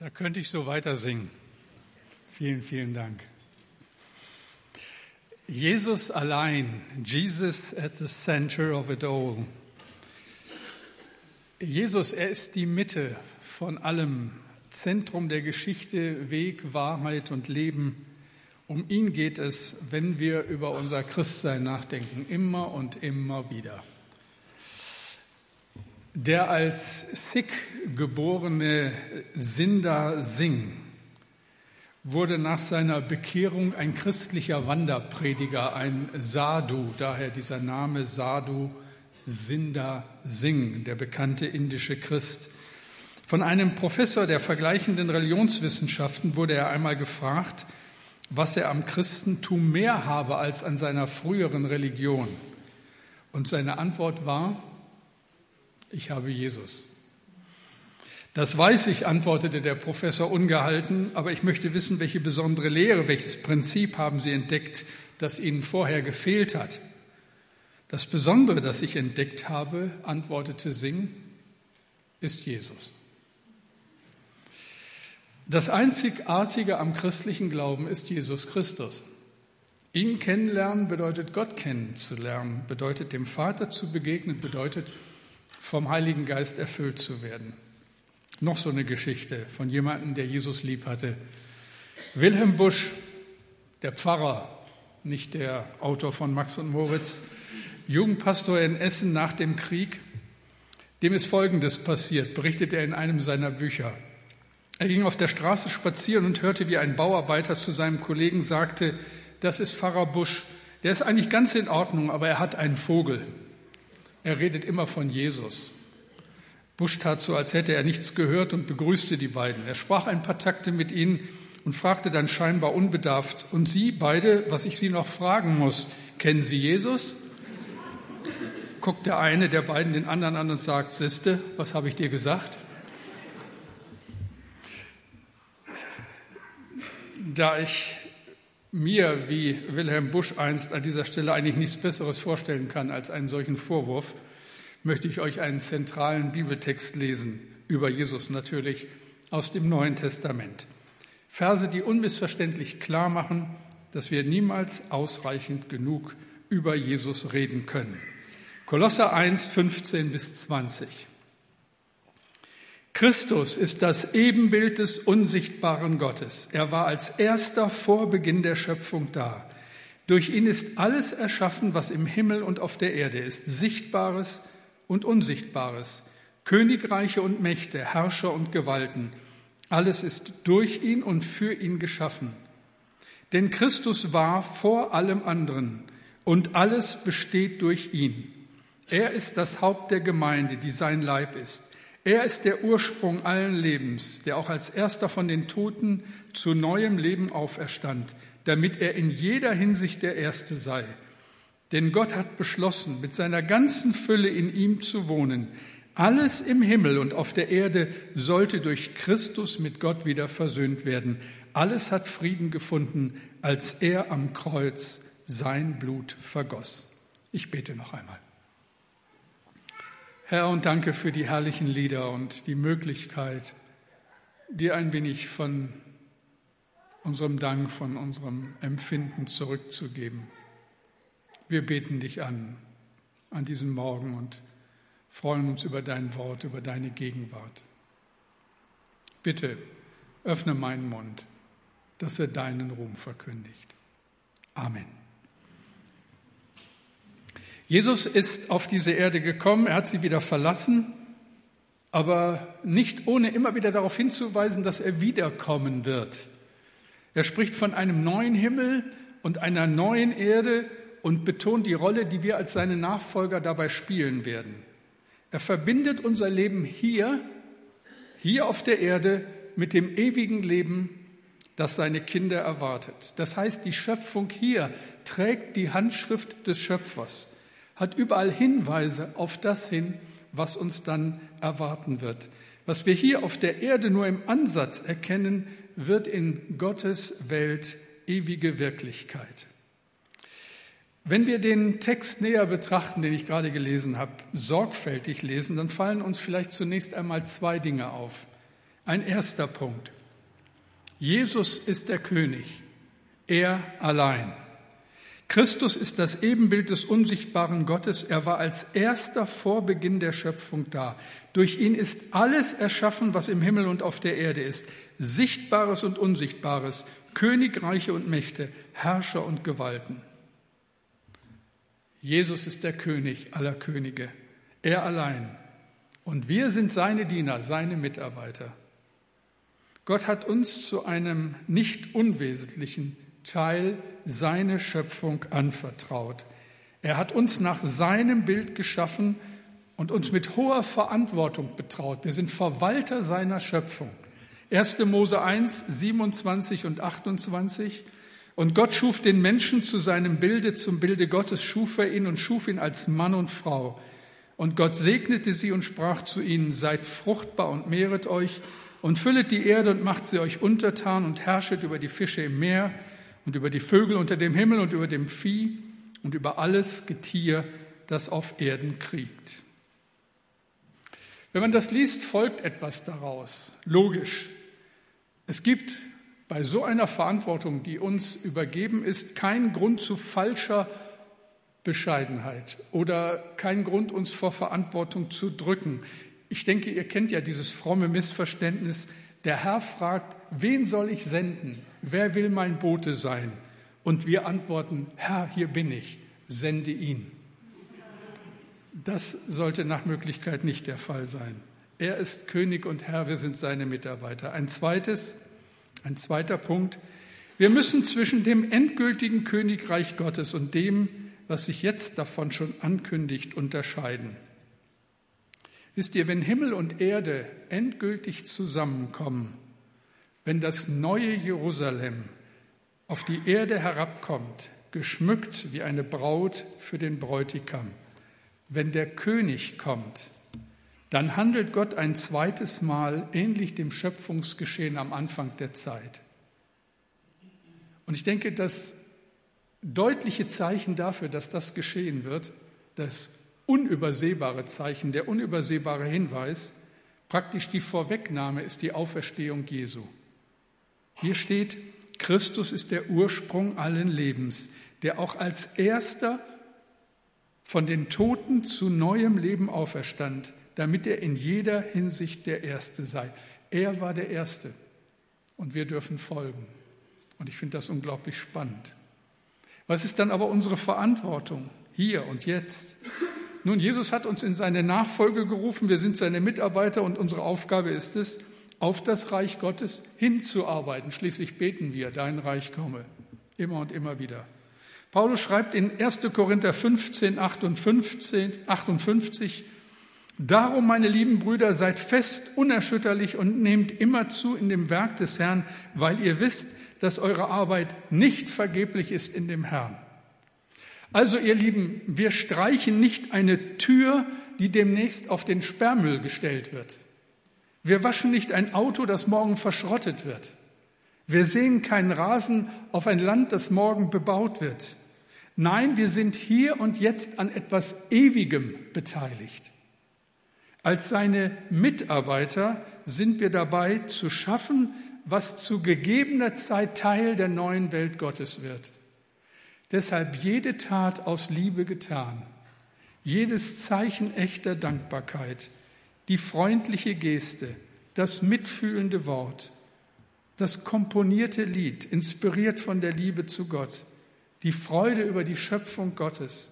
Da könnte ich so weiter singen. Vielen, vielen Dank. Jesus allein, Jesus at the center of it all. Jesus, er ist die Mitte von allem, Zentrum der Geschichte, Weg, Wahrheit und Leben. Um ihn geht es, wenn wir über unser Christsein nachdenken, immer und immer wieder. Der als Sikh geborene Sinder Singh wurde nach seiner Bekehrung ein christlicher Wanderprediger, ein Sadhu, daher dieser Name Sadhu Sinder Singh, der bekannte indische Christ. Von einem Professor der vergleichenden Religionswissenschaften wurde er einmal gefragt, was er am Christentum mehr habe als an seiner früheren Religion. Und seine Antwort war, ich habe Jesus. Das weiß ich, antwortete der Professor ungehalten, aber ich möchte wissen, welche besondere Lehre, welches Prinzip haben Sie entdeckt, das Ihnen vorher gefehlt hat. Das Besondere, das ich entdeckt habe, antwortete Singh, ist Jesus. Das Einzigartige am christlichen Glauben ist Jesus Christus. Ihn kennenlernen bedeutet Gott kennenzulernen, bedeutet dem Vater zu begegnen, bedeutet vom Heiligen Geist erfüllt zu werden. Noch so eine Geschichte von jemandem, der Jesus lieb hatte. Wilhelm Busch, der Pfarrer, nicht der Autor von Max und Moritz, Jugendpastor in Essen nach dem Krieg, dem ist Folgendes passiert, berichtet er in einem seiner Bücher. Er ging auf der Straße spazieren und hörte, wie ein Bauarbeiter zu seinem Kollegen sagte, das ist Pfarrer Busch, der ist eigentlich ganz in Ordnung, aber er hat einen Vogel. Er redet immer von Jesus. Busch tat so, als hätte er nichts gehört und begrüßte die beiden. Er sprach ein paar Takte mit ihnen und fragte dann scheinbar unbedarft, und Sie beide, was ich Sie noch fragen muss, kennen Sie Jesus? Guckt der eine der beiden den anderen an und sagt, Siste, was habe ich dir gesagt? Da ich mir, wie Wilhelm Busch einst an dieser Stelle eigentlich nichts Besseres vorstellen kann als einen solchen Vorwurf, möchte ich euch einen zentralen Bibeltext lesen, über Jesus natürlich, aus dem Neuen Testament. Verse, die unmissverständlich klar machen, dass wir niemals ausreichend genug über Jesus reden können. Kolosser 1, 15 bis 20. Christus ist das Ebenbild des unsichtbaren Gottes. Er war als erster vor Beginn der Schöpfung da. Durch ihn ist alles erschaffen, was im Himmel und auf der Erde ist, Sichtbares und Unsichtbares, Königreiche und Mächte, Herrscher und Gewalten. Alles ist durch ihn und für ihn geschaffen. Denn Christus war vor allem anderen und alles besteht durch ihn. Er ist das Haupt der Gemeinde, die sein Leib ist. Er ist der Ursprung allen Lebens, der auch als erster von den Toten zu neuem Leben auferstand, damit er in jeder Hinsicht der Erste sei. Denn Gott hat beschlossen, mit seiner ganzen Fülle in ihm zu wohnen. Alles im Himmel und auf der Erde sollte durch Christus mit Gott wieder versöhnt werden. Alles hat Frieden gefunden, als er am Kreuz sein Blut vergoss. Ich bete noch einmal. Herr, und danke für die herrlichen Lieder und die Möglichkeit, dir ein wenig von unserem Dank, von unserem Empfinden zurückzugeben. Wir beten dich an, an diesem Morgen und freuen uns über dein Wort, über deine Gegenwart. Bitte öffne meinen Mund, dass er deinen Ruhm verkündigt. Amen. Jesus ist auf diese Erde gekommen, er hat sie wieder verlassen, aber nicht ohne immer wieder darauf hinzuweisen, dass er wiederkommen wird. Er spricht von einem neuen Himmel und einer neuen Erde und betont die Rolle, die wir als seine Nachfolger dabei spielen werden. Er verbindet unser Leben hier, hier auf der Erde, mit dem ewigen Leben, das seine Kinder erwartet. Das heißt, die Schöpfung hier trägt die Handschrift des Schöpfers hat überall Hinweise auf das hin, was uns dann erwarten wird. Was wir hier auf der Erde nur im Ansatz erkennen, wird in Gottes Welt ewige Wirklichkeit. Wenn wir den Text näher betrachten, den ich gerade gelesen habe, sorgfältig lesen, dann fallen uns vielleicht zunächst einmal zwei Dinge auf. Ein erster Punkt. Jesus ist der König, er allein. Christus ist das Ebenbild des unsichtbaren Gottes. Er war als erster vor Beginn der Schöpfung da. Durch ihn ist alles erschaffen, was im Himmel und auf der Erde ist. Sichtbares und Unsichtbares, Königreiche und Mächte, Herrscher und Gewalten. Jesus ist der König aller Könige. Er allein. Und wir sind seine Diener, seine Mitarbeiter. Gott hat uns zu einem nicht unwesentlichen Teil seine Schöpfung anvertraut. Er hat uns nach seinem Bild geschaffen und uns mit hoher Verantwortung betraut. Wir sind Verwalter seiner Schöpfung. 1. Mose 1, 27 und 28. Und Gott schuf den Menschen zu seinem Bilde, zum Bilde Gottes schuf er ihn und schuf ihn als Mann und Frau. Und Gott segnete sie und sprach zu ihnen, seid fruchtbar und mehret euch und füllet die Erde und macht sie euch untertan und herrschet über die Fische im Meer und über die Vögel unter dem Himmel und über dem Vieh und über alles Getier, das auf Erden kriegt. Wenn man das liest, folgt etwas daraus. Logisch. Es gibt bei so einer Verantwortung, die uns übergeben ist, keinen Grund zu falscher Bescheidenheit oder keinen Grund, uns vor Verantwortung zu drücken. Ich denke, ihr kennt ja dieses fromme Missverständnis. Der Herr fragt, wen soll ich senden? Wer will mein Bote sein? Und wir antworten, Herr, hier bin ich, sende ihn. Das sollte nach Möglichkeit nicht der Fall sein. Er ist König und Herr, wir sind seine Mitarbeiter. Ein zweites, ein zweiter Punkt. Wir müssen zwischen dem endgültigen Königreich Gottes und dem, was sich jetzt davon schon ankündigt, unterscheiden. Wisst ihr, wenn Himmel und Erde endgültig zusammenkommen, wenn das neue Jerusalem auf die Erde herabkommt, geschmückt wie eine Braut für den Bräutigam, wenn der König kommt, dann handelt Gott ein zweites Mal ähnlich dem Schöpfungsgeschehen am Anfang der Zeit. Und ich denke, das deutliche Zeichen dafür, dass das geschehen wird, das unübersehbare Zeichen, der unübersehbare Hinweis, praktisch die Vorwegnahme ist die Auferstehung Jesu. Hier steht, Christus ist der Ursprung allen Lebens, der auch als erster von den Toten zu neuem Leben auferstand, damit er in jeder Hinsicht der Erste sei. Er war der Erste und wir dürfen folgen. Und ich finde das unglaublich spannend. Was ist dann aber unsere Verantwortung hier und jetzt? Nun, Jesus hat uns in seine Nachfolge gerufen, wir sind seine Mitarbeiter und unsere Aufgabe ist es, auf das Reich Gottes hinzuarbeiten. Schließlich beten wir, dein Reich komme, immer und immer wieder. Paulus schreibt in 1. Korinther 15, 58, 58 Darum, meine lieben Brüder, seid fest, unerschütterlich und nehmt immer zu in dem Werk des Herrn, weil ihr wisst, dass eure Arbeit nicht vergeblich ist in dem Herrn. Also, ihr Lieben, wir streichen nicht eine Tür, die demnächst auf den Sperrmüll gestellt wird. Wir waschen nicht ein Auto, das morgen verschrottet wird. Wir sehen keinen Rasen auf ein Land, das morgen bebaut wird. Nein, wir sind hier und jetzt an etwas Ewigem beteiligt. Als seine Mitarbeiter sind wir dabei zu schaffen, was zu gegebener Zeit Teil der neuen Welt Gottes wird. Deshalb jede Tat aus Liebe getan, jedes Zeichen echter Dankbarkeit, die freundliche Geste, das mitfühlende Wort, das komponierte Lied, inspiriert von der Liebe zu Gott, die Freude über die Schöpfung Gottes,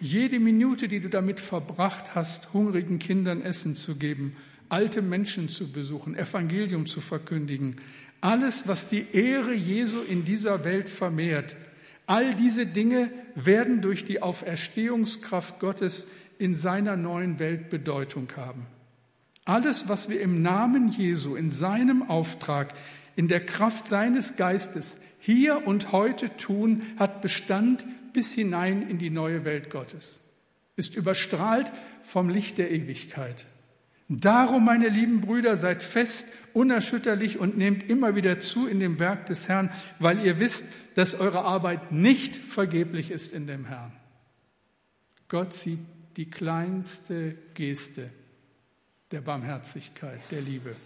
jede Minute, die du damit verbracht hast, hungrigen Kindern Essen zu geben, alte Menschen zu besuchen, Evangelium zu verkündigen, alles, was die Ehre Jesu in dieser Welt vermehrt, all diese Dinge werden durch die Auferstehungskraft Gottes in seiner neuen Welt Bedeutung haben. Alles, was wir im Namen Jesu, in seinem Auftrag, in der Kraft seines Geistes hier und heute tun, hat Bestand bis hinein in die neue Welt Gottes, ist überstrahlt vom Licht der Ewigkeit. Darum, meine lieben Brüder, seid fest, unerschütterlich und nehmt immer wieder zu in dem Werk des Herrn, weil ihr wisst, dass eure Arbeit nicht vergeblich ist in dem Herrn. Gott sieht die kleinste Geste der Barmherzigkeit, der Liebe.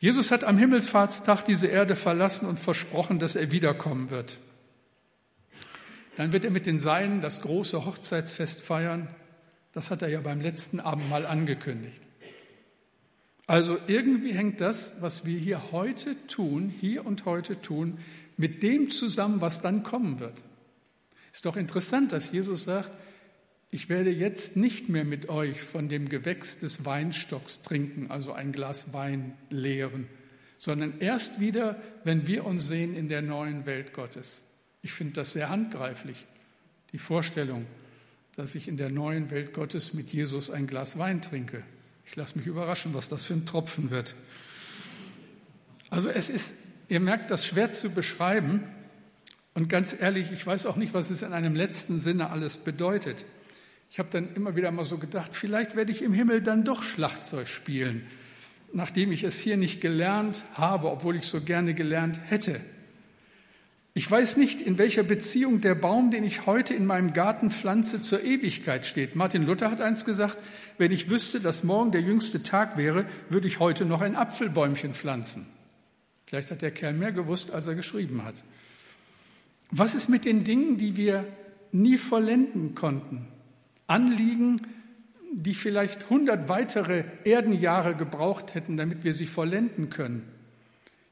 Jesus hat am Himmelsfahrtstag diese Erde verlassen und versprochen, dass er wiederkommen wird. Dann wird er mit den Seinen das große Hochzeitsfest feiern. Das hat er ja beim letzten Abendmahl angekündigt. Also irgendwie hängt das, was wir hier heute tun, hier und heute tun, mit dem zusammen, was dann kommen wird. Ist doch interessant, dass Jesus sagt, ich werde jetzt nicht mehr mit euch von dem Gewächs des Weinstocks trinken, also ein Glas Wein leeren, sondern erst wieder, wenn wir uns sehen in der neuen Welt Gottes. Ich finde das sehr handgreiflich, die Vorstellung, dass ich in der neuen Welt Gottes mit Jesus ein Glas Wein trinke. Ich lasse mich überraschen, was das für ein Tropfen wird. Also es ist, ihr merkt das schwer zu beschreiben. Und ganz ehrlich, ich weiß auch nicht, was es in einem letzten Sinne alles bedeutet. Ich habe dann immer wieder mal so gedacht, vielleicht werde ich im Himmel dann doch Schlagzeug spielen, nachdem ich es hier nicht gelernt habe, obwohl ich so gerne gelernt hätte. Ich weiß nicht, in welcher Beziehung der Baum, den ich heute in meinem Garten pflanze, zur Ewigkeit steht. Martin Luther hat einst gesagt, wenn ich wüsste, dass morgen der jüngste Tag wäre, würde ich heute noch ein Apfelbäumchen pflanzen. Vielleicht hat der Kerl mehr gewusst, als er geschrieben hat. Was ist mit den Dingen, die wir nie vollenden konnten? Anliegen, die vielleicht hundert weitere Erdenjahre gebraucht hätten, damit wir sie vollenden können.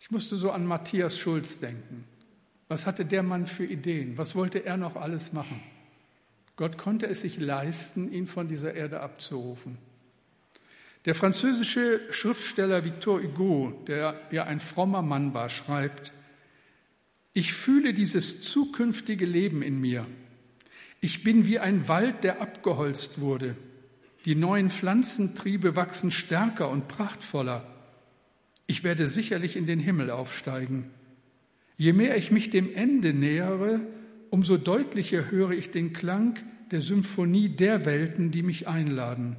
Ich musste so an Matthias Schulz denken. Was hatte der Mann für Ideen? Was wollte er noch alles machen? Gott konnte es sich leisten, ihn von dieser Erde abzurufen. Der französische Schriftsteller Victor Hugo, der ja ein frommer Mann war, schreibt, ich fühle dieses zukünftige Leben in mir. Ich bin wie ein Wald, der abgeholzt wurde. Die neuen Pflanzentriebe wachsen stärker und prachtvoller. Ich werde sicherlich in den Himmel aufsteigen. Je mehr ich mich dem Ende nähere, umso deutlicher höre ich den Klang der Symphonie der Welten, die mich einladen.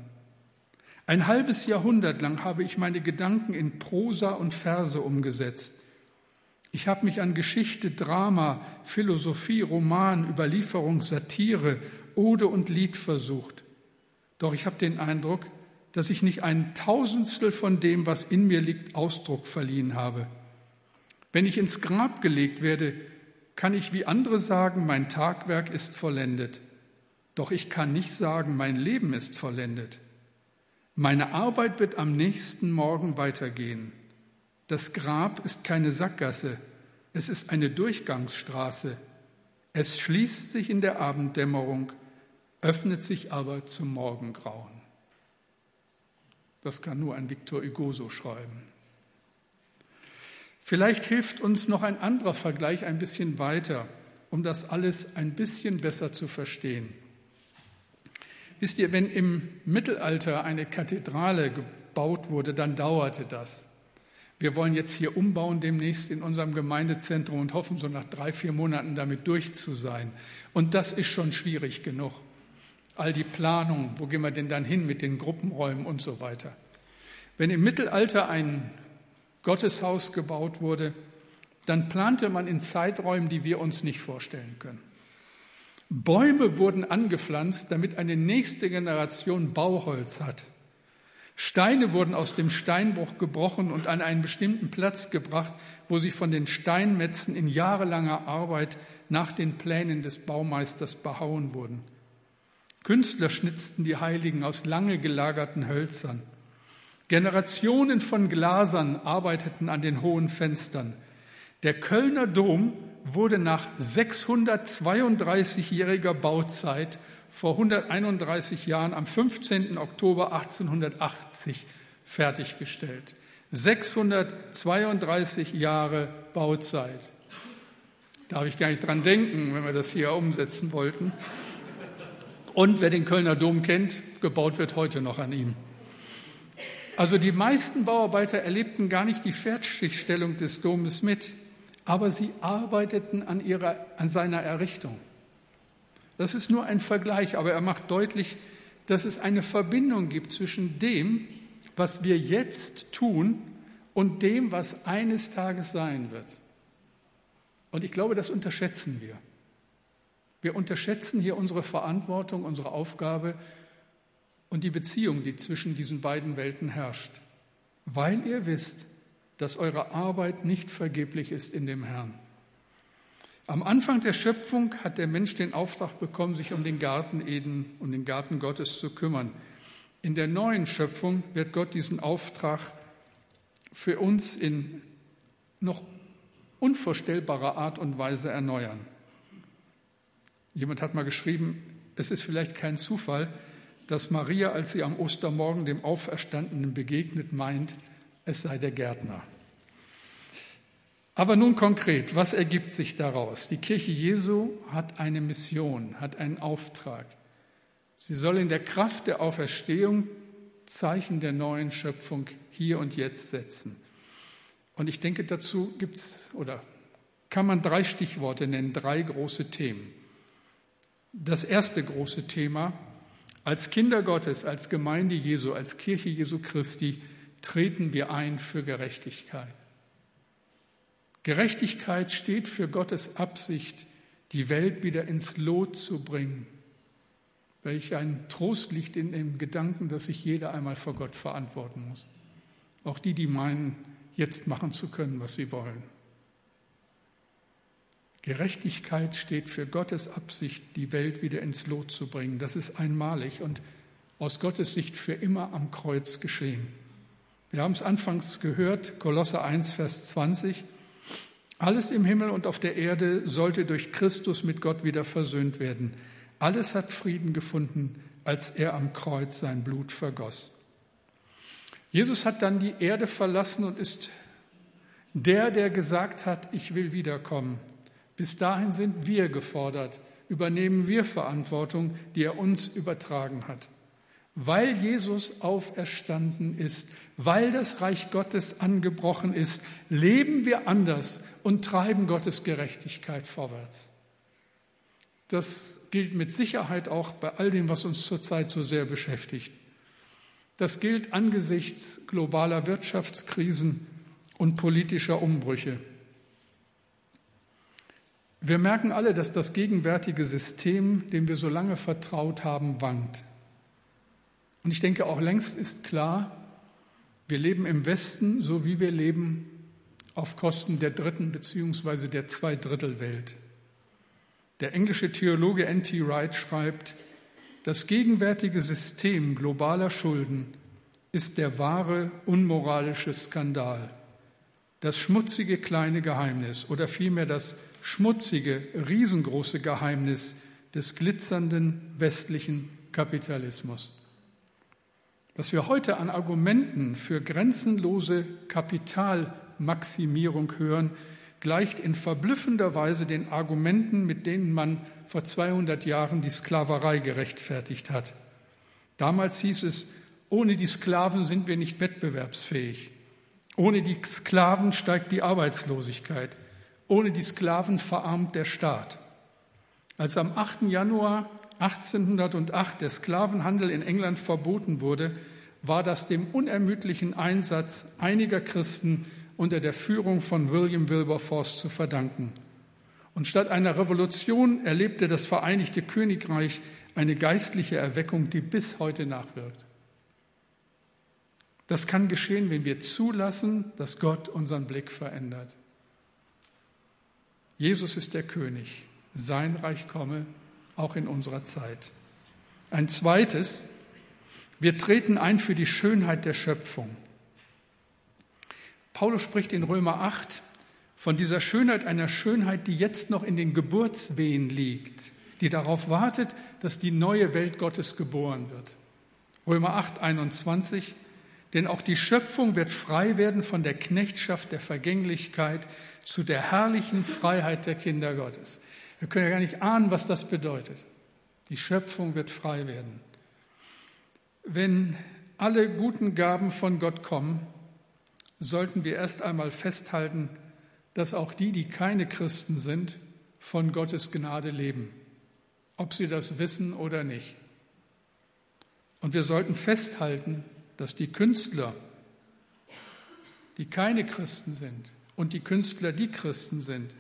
Ein halbes Jahrhundert lang habe ich meine Gedanken in Prosa und Verse umgesetzt. Ich habe mich an Geschichte, Drama, Philosophie, Roman, Überlieferung, Satire, Ode und Lied versucht. Doch ich habe den Eindruck, dass ich nicht ein Tausendstel von dem, was in mir liegt, Ausdruck verliehen habe. Wenn ich ins Grab gelegt werde, kann ich wie andere sagen, mein Tagwerk ist vollendet. Doch ich kann nicht sagen, mein Leben ist vollendet. Meine Arbeit wird am nächsten Morgen weitergehen. Das Grab ist keine Sackgasse, es ist eine Durchgangsstraße. Es schließt sich in der Abenddämmerung, öffnet sich aber zum Morgengrauen. Das kann nur ein Victor Hugo so schreiben. Vielleicht hilft uns noch ein anderer Vergleich ein bisschen weiter, um das alles ein bisschen besser zu verstehen. Wisst ihr, wenn im Mittelalter eine Kathedrale gebaut wurde, dann dauerte das. Wir wollen jetzt hier umbauen demnächst in unserem Gemeindezentrum und hoffen, so nach drei, vier Monaten damit durch zu sein. Und das ist schon schwierig genug. All die Planung, wo gehen wir denn dann hin mit den Gruppenräumen und so weiter. Wenn im Mittelalter ein Gotteshaus gebaut wurde, dann plante man in Zeiträumen, die wir uns nicht vorstellen können. Bäume wurden angepflanzt, damit eine nächste Generation Bauholz hat. Steine wurden aus dem Steinbruch gebrochen und an einen bestimmten Platz gebracht, wo sie von den Steinmetzen in jahrelanger Arbeit nach den Plänen des Baumeisters behauen wurden. Künstler schnitzten die Heiligen aus lange gelagerten Hölzern. Generationen von Glasern arbeiteten an den hohen Fenstern. Der Kölner Dom wurde nach 632-jähriger Bauzeit vor 131 Jahren am 15. Oktober 1880 fertiggestellt. 632 Jahre Bauzeit. Darf ich gar nicht dran denken, wenn wir das hier umsetzen wollten. Und wer den Kölner Dom kennt, gebaut wird heute noch an ihm. Also die meisten Bauarbeiter erlebten gar nicht die Fertigstellung des Domes mit, aber sie arbeiteten an, ihrer, an seiner Errichtung. Das ist nur ein Vergleich, aber er macht deutlich, dass es eine Verbindung gibt zwischen dem, was wir jetzt tun und dem, was eines Tages sein wird. Und ich glaube, das unterschätzen wir. Wir unterschätzen hier unsere Verantwortung, unsere Aufgabe und die Beziehung, die zwischen diesen beiden Welten herrscht. Weil ihr wisst, dass eure Arbeit nicht vergeblich ist in dem Herrn. Am Anfang der Schöpfung hat der Mensch den Auftrag bekommen, sich um den Garten Eden und den Garten Gottes zu kümmern. In der neuen Schöpfung wird Gott diesen Auftrag für uns in noch unvorstellbarer Art und Weise erneuern. Jemand hat mal geschrieben, es ist vielleicht kein Zufall, dass Maria, als sie am Ostermorgen dem Auferstandenen begegnet, meint, es sei der Gärtner. Aber nun konkret, was ergibt sich daraus? Die Kirche Jesu hat eine Mission, hat einen Auftrag. Sie soll in der Kraft der Auferstehung Zeichen der neuen Schöpfung hier und jetzt setzen. Und ich denke, dazu gibt es oder kann man drei Stichworte nennen, drei große Themen. Das erste große Thema, als Kinder Gottes, als Gemeinde Jesu, als Kirche Jesu Christi treten wir ein für Gerechtigkeit. Gerechtigkeit steht für Gottes Absicht, die Welt wieder ins Lot zu bringen. Welch ein Trost liegt in dem Gedanken, dass sich jeder einmal vor Gott verantworten muss. Auch die, die meinen, jetzt machen zu können, was sie wollen. Gerechtigkeit steht für Gottes Absicht, die Welt wieder ins Lot zu bringen. Das ist einmalig und aus Gottes Sicht für immer am Kreuz geschehen. Wir haben es anfangs gehört, Kolosse 1, Vers 20. Alles im Himmel und auf der Erde sollte durch Christus mit Gott wieder versöhnt werden. Alles hat Frieden gefunden, als er am Kreuz sein Blut vergoss. Jesus hat dann die Erde verlassen und ist der, der gesagt hat, ich will wiederkommen. Bis dahin sind wir gefordert, übernehmen wir Verantwortung, die er uns übertragen hat. Weil Jesus auferstanden ist, weil das Reich Gottes angebrochen ist, leben wir anders und treiben Gottes Gerechtigkeit vorwärts. Das gilt mit Sicherheit auch bei all dem, was uns zurzeit so sehr beschäftigt. Das gilt angesichts globaler Wirtschaftskrisen und politischer Umbrüche. Wir merken alle, dass das gegenwärtige System, dem wir so lange vertraut haben, wankt. Und ich denke, auch längst ist klar, wir leben im Westen, so wie wir leben, auf Kosten der dritten bzw. der Zweidrittelwelt. Der englische Theologe N.T. Wright schreibt, das gegenwärtige System globaler Schulden ist der wahre unmoralische Skandal, das schmutzige kleine Geheimnis oder vielmehr das schmutzige, riesengroße Geheimnis des glitzernden westlichen Kapitalismus. Was wir heute an Argumenten für grenzenlose Kapitalmaximierung hören, gleicht in verblüffender Weise den Argumenten, mit denen man vor 200 Jahren die Sklaverei gerechtfertigt hat. Damals hieß es, ohne die Sklaven sind wir nicht wettbewerbsfähig. Ohne die Sklaven steigt die Arbeitslosigkeit. Ohne die Sklaven verarmt der Staat. Als am 8. Januar 1808 der Sklavenhandel in England verboten wurde, war das dem unermüdlichen Einsatz einiger Christen unter der Führung von William Wilberforce zu verdanken. Und statt einer Revolution erlebte das Vereinigte Königreich eine geistliche Erweckung, die bis heute nachwirkt. Das kann geschehen, wenn wir zulassen, dass Gott unseren Blick verändert. Jesus ist der König. Sein Reich komme auch in unserer Zeit. Ein zweites, wir treten ein für die Schönheit der Schöpfung. Paulus spricht in Römer 8 von dieser Schönheit, einer Schönheit, die jetzt noch in den Geburtswehen liegt, die darauf wartet, dass die neue Welt Gottes geboren wird. Römer 8, 21, denn auch die Schöpfung wird frei werden von der Knechtschaft der Vergänglichkeit zu der herrlichen Freiheit der Kinder Gottes. Wir können ja gar nicht ahnen, was das bedeutet. Die Schöpfung wird frei werden. Wenn alle guten Gaben von Gott kommen, sollten wir erst einmal festhalten, dass auch die, die keine Christen sind, von Gottes Gnade leben, ob sie das wissen oder nicht. Und wir sollten festhalten, dass die Künstler, die keine Christen sind, und die Künstler, die Christen sind,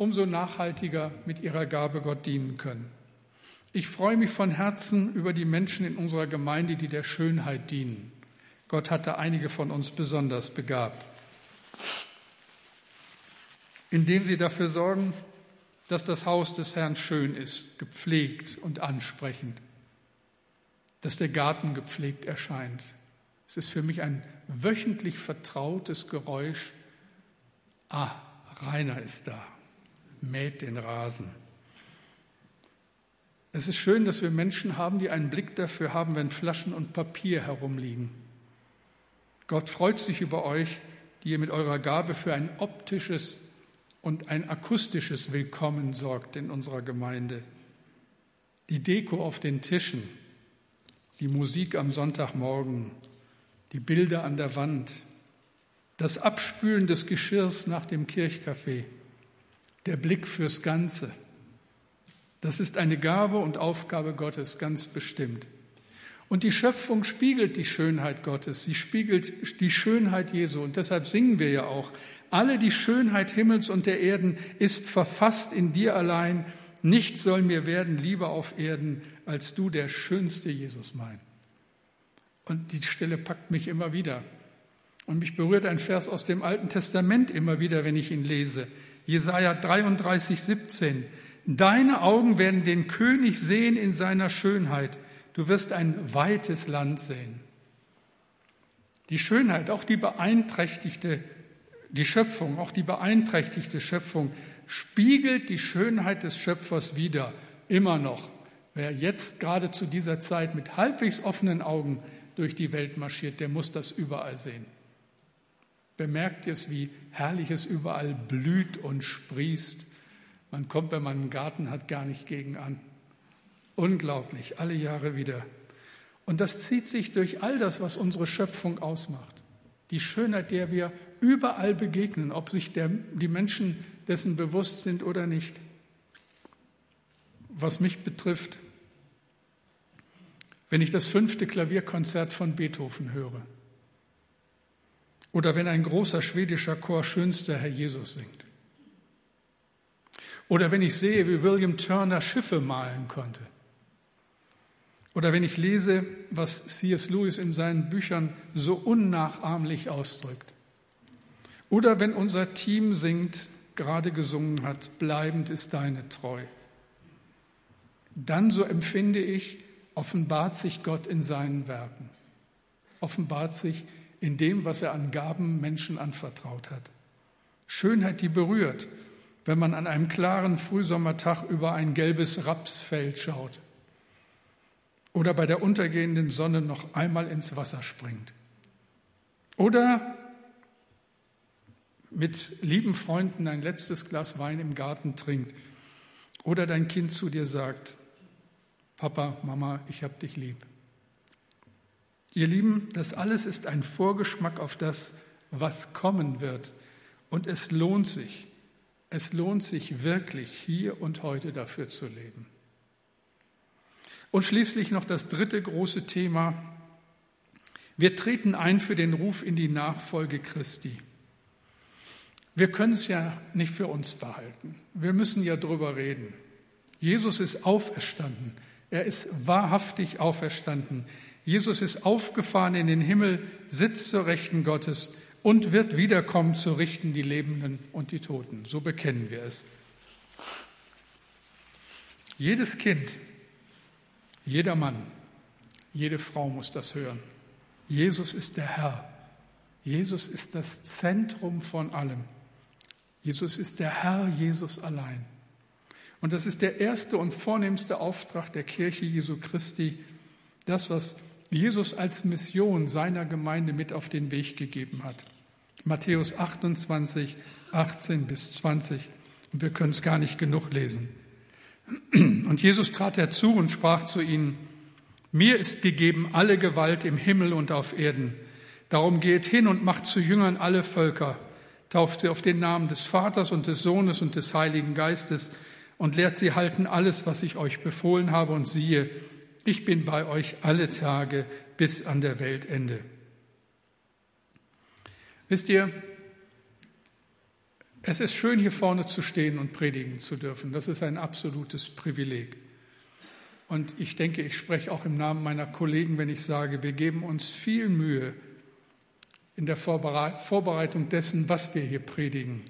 umso nachhaltiger mit ihrer Gabe Gott dienen können. Ich freue mich von Herzen über die Menschen in unserer Gemeinde, die der Schönheit dienen. Gott hatte einige von uns besonders begabt. indem sie dafür sorgen, dass das Haus des Herrn schön ist, gepflegt und ansprechend, dass der Garten gepflegt erscheint. Es ist für mich ein wöchentlich vertrautes Geräusch. Ah, Rainer ist da, mäht den Rasen. Es ist schön, dass wir Menschen haben, die einen Blick dafür haben, wenn Flaschen und Papier herumliegen. Gott freut sich über euch, die ihr mit eurer Gabe für ein optisches und ein akustisches Willkommen sorgt in unserer Gemeinde. Die Deko auf den Tischen, die Musik am Sonntagmorgen, die Bilder an der Wand, das Abspülen des Geschirrs nach dem Kirchkaffee, der Blick fürs Ganze. Das ist eine Gabe und Aufgabe Gottes ganz bestimmt. Und die Schöpfung spiegelt die Schönheit Gottes, sie spiegelt die Schönheit Jesu. Und deshalb singen wir ja auch, alle die Schönheit Himmels und der Erden ist verfasst in dir allein. Nichts soll mir werden lieber auf Erden, als du der schönste Jesus mein. Und die Stelle packt mich immer wieder. Und mich berührt ein Vers aus dem Alten Testament immer wieder, wenn ich ihn lese. Jesaja 33, 17. Deine Augen werden den König sehen in seiner Schönheit. Du wirst ein weites Land sehen. Die Schönheit, auch die beeinträchtigte, die Schöpfung, auch die beeinträchtigte Schöpfung spiegelt die Schönheit des Schöpfers wider, immer noch. Wer jetzt gerade zu dieser Zeit mit halbwegs offenen Augen durch die Welt marschiert, der muss das überall sehen. Bemerkt ihr es, wie herrlich es überall blüht und sprießt man kommt, wenn man einen Garten hat, gar nicht gegen an. Unglaublich, alle Jahre wieder. Und das zieht sich durch all das, was unsere Schöpfung ausmacht. Die Schönheit, der wir überall begegnen, ob sich der, die Menschen dessen bewusst sind oder nicht. Was mich betrifft, wenn ich das fünfte Klavierkonzert von Beethoven höre oder wenn ein großer schwedischer Chor Schönster Herr Jesus singt oder wenn ich sehe, wie William Turner Schiffe malen konnte. Oder wenn ich lese, was C.S. Lewis in seinen Büchern so unnachahmlich ausdrückt. Oder wenn unser Team singt, gerade gesungen hat, bleibend ist deine Treu. Dann, so empfinde ich, offenbart sich Gott in seinen Werken. Offenbart sich in dem, was er an Gaben Menschen anvertraut hat. Schönheit, die berührt wenn man an einem klaren Frühsommertag über ein gelbes Rapsfeld schaut oder bei der untergehenden Sonne noch einmal ins Wasser springt oder mit lieben Freunden ein letztes Glas Wein im Garten trinkt oder dein Kind zu dir sagt, Papa, Mama, ich hab dich lieb. Ihr Lieben, das alles ist ein Vorgeschmack auf das, was kommen wird. Und es lohnt sich, es lohnt sich wirklich, hier und heute dafür zu leben. Und schließlich noch das dritte große Thema. Wir treten ein für den Ruf in die Nachfolge Christi. Wir können es ja nicht für uns behalten. Wir müssen ja drüber reden. Jesus ist auferstanden. Er ist wahrhaftig auferstanden. Jesus ist aufgefahren in den Himmel, sitzt zur Rechten Gottes und wird wiederkommen zu richten die Lebenden und die Toten. So bekennen wir es. Jedes Kind, jeder Mann, jede Frau muss das hören. Jesus ist der Herr. Jesus ist das Zentrum von allem. Jesus ist der Herr, Jesus allein. Und das ist der erste und vornehmste Auftrag der Kirche Jesu Christi, das, was Jesus als Mission seiner Gemeinde mit auf den Weg gegeben hat. Matthäus 28, 18 bis 20. Und wir können es gar nicht genug lesen. Und Jesus trat herzu und sprach zu ihnen, mir ist gegeben alle Gewalt im Himmel und auf Erden. Darum geht hin und macht zu Jüngern alle Völker, tauft sie auf den Namen des Vaters und des Sohnes und des Heiligen Geistes und lehrt sie halten alles, was ich euch befohlen habe. Und siehe, ich bin bei euch alle Tage bis an der Weltende. Wisst ihr, es ist schön, hier vorne zu stehen und predigen zu dürfen. Das ist ein absolutes Privileg. Und ich denke, ich spreche auch im Namen meiner Kollegen, wenn ich sage, wir geben uns viel Mühe in der Vorbereitung dessen, was wir hier predigen.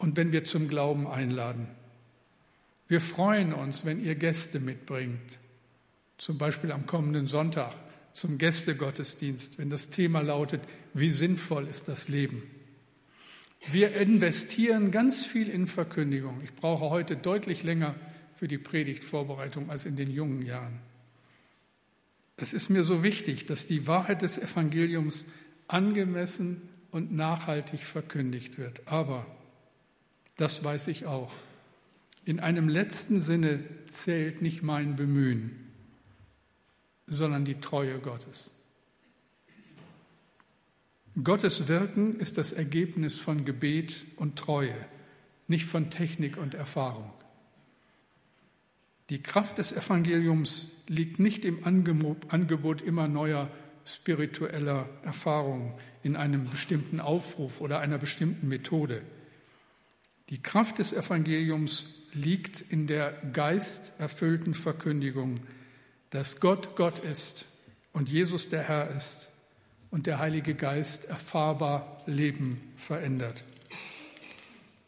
und wenn wir zum Glauben einladen. Wir freuen uns, wenn ihr Gäste mitbringt, zum Beispiel am kommenden Sonntag zum Gästegottesdienst, wenn das Thema lautet, wie sinnvoll ist das Leben. Wir investieren ganz viel in Verkündigung. Ich brauche heute deutlich länger für die Predigtvorbereitung als in den jungen Jahren. Es ist mir so wichtig, dass die Wahrheit des Evangeliums angemessen und nachhaltig verkündigt wird. Aber, das weiß ich auch, in einem letzten Sinne zählt nicht mein Bemühen, sondern die Treue Gottes. Gottes Wirken ist das Ergebnis von Gebet und Treue, nicht von Technik und Erfahrung. Die Kraft des Evangeliums liegt nicht im Angebot immer neuer spiritueller Erfahrungen in einem bestimmten Aufruf oder einer bestimmten Methode. Die Kraft des Evangeliums liegt in der geisterfüllten Verkündigung, dass Gott Gott ist und Jesus der Herr ist und der Heilige Geist erfahrbar Leben verändert.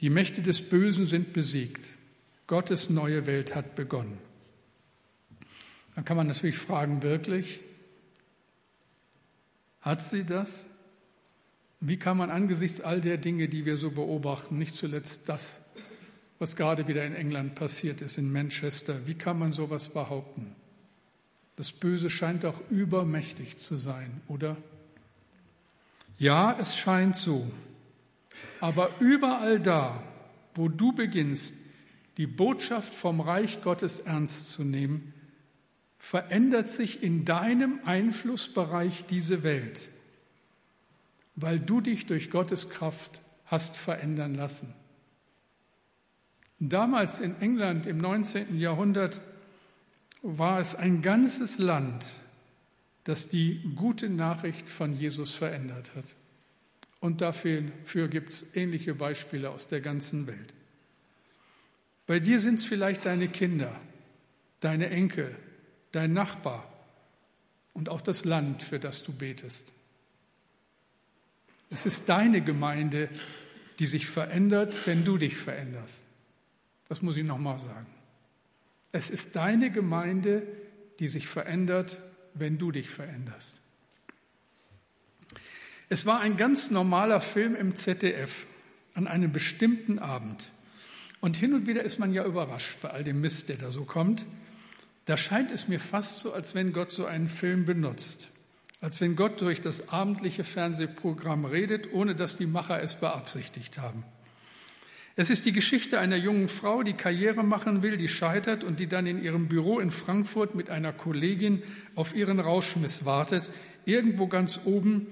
Die Mächte des Bösen sind besiegt. Gottes neue Welt hat begonnen. Dann kann man natürlich fragen, wirklich, hat sie das? Wie kann man angesichts all der Dinge, die wir so beobachten, nicht zuletzt das, was gerade wieder in England passiert ist, in Manchester, wie kann man sowas behaupten? Das Böse scheint auch übermächtig zu sein, oder? Ja, es scheint so. Aber überall da, wo du beginnst, die Botschaft vom Reich Gottes ernst zu nehmen, verändert sich in deinem Einflussbereich diese Welt, weil du dich durch Gottes Kraft hast verändern lassen. Damals in England im 19. Jahrhundert war es ein ganzes Land, das die gute Nachricht von Jesus verändert hat. Und dafür gibt es ähnliche Beispiele aus der ganzen Welt. Bei dir sind es vielleicht deine Kinder, deine Enkel, dein Nachbar und auch das Land, für das du betest. Es ist deine Gemeinde, die sich verändert, wenn du dich veränderst. Das muss ich nochmal sagen. Es ist deine Gemeinde, die sich verändert, wenn du dich veränderst. Es war ein ganz normaler Film im ZDF an einem bestimmten Abend. Und hin und wieder ist man ja überrascht bei all dem Mist, der da so kommt. Da scheint es mir fast so, als wenn Gott so einen Film benutzt. Als wenn Gott durch das abendliche Fernsehprogramm redet, ohne dass die Macher es beabsichtigt haben. Es ist die Geschichte einer jungen Frau, die Karriere machen will, die scheitert und die dann in ihrem Büro in Frankfurt mit einer Kollegin auf ihren Rauschmiss wartet, irgendwo ganz oben,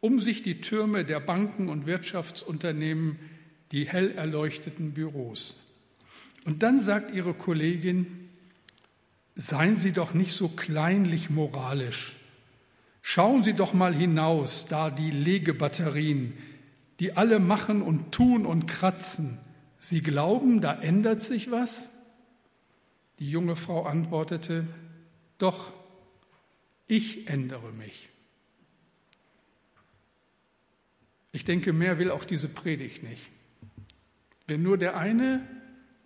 um sich die Türme der Banken und Wirtschaftsunternehmen, die hell erleuchteten Büros. Und dann sagt ihre Kollegin, seien Sie doch nicht so kleinlich moralisch. Schauen Sie doch mal hinaus, da die Legebatterien, die alle machen und tun und kratzen. Sie glauben, da ändert sich was? Die junge Frau antwortete, doch, ich ändere mich. Ich denke, mehr will auch diese Predigt nicht. Wenn nur der eine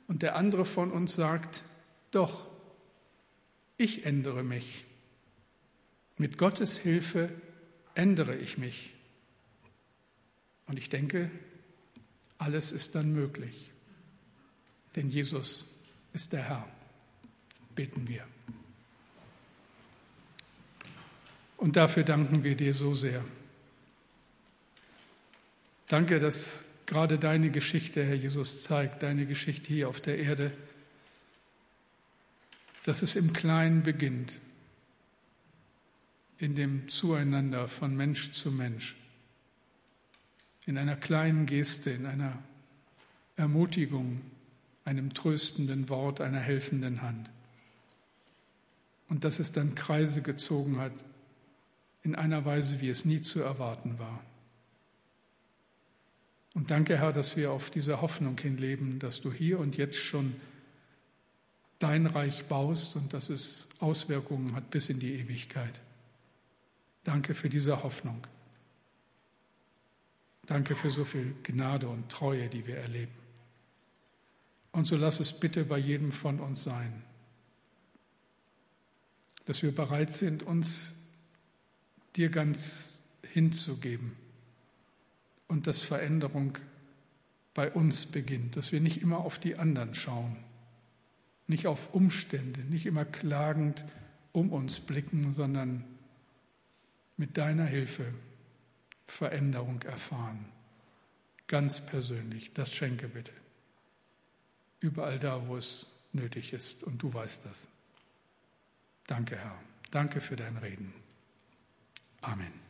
und der andere von uns sagt, doch, ich ändere mich. Mit Gottes Hilfe ändere ich mich. Und ich denke, alles ist dann möglich. Denn Jesus ist der Herr. Beten wir. Und dafür danken wir dir so sehr. Danke, dass gerade deine Geschichte, Herr Jesus, zeigt, deine Geschichte hier auf der Erde, dass es im Kleinen beginnt, in dem Zueinander von Mensch zu Mensch in einer kleinen Geste, in einer Ermutigung, einem tröstenden Wort, einer helfenden Hand. Und dass es dann Kreise gezogen hat in einer Weise, wie es nie zu erwarten war. Und danke, Herr, dass wir auf diese Hoffnung hinleben, dass du hier und jetzt schon dein Reich baust und dass es Auswirkungen hat bis in die Ewigkeit. Danke für diese Hoffnung. Danke für so viel Gnade und Treue, die wir erleben. Und so lass es bitte bei jedem von uns sein, dass wir bereit sind, uns dir ganz hinzugeben und dass Veränderung bei uns beginnt, dass wir nicht immer auf die anderen schauen, nicht auf Umstände, nicht immer klagend um uns blicken, sondern mit deiner Hilfe Veränderung erfahren. Ganz persönlich, das schenke bitte. Überall da, wo es nötig ist. Und du weißt das. Danke, Herr. Danke für dein Reden. Amen.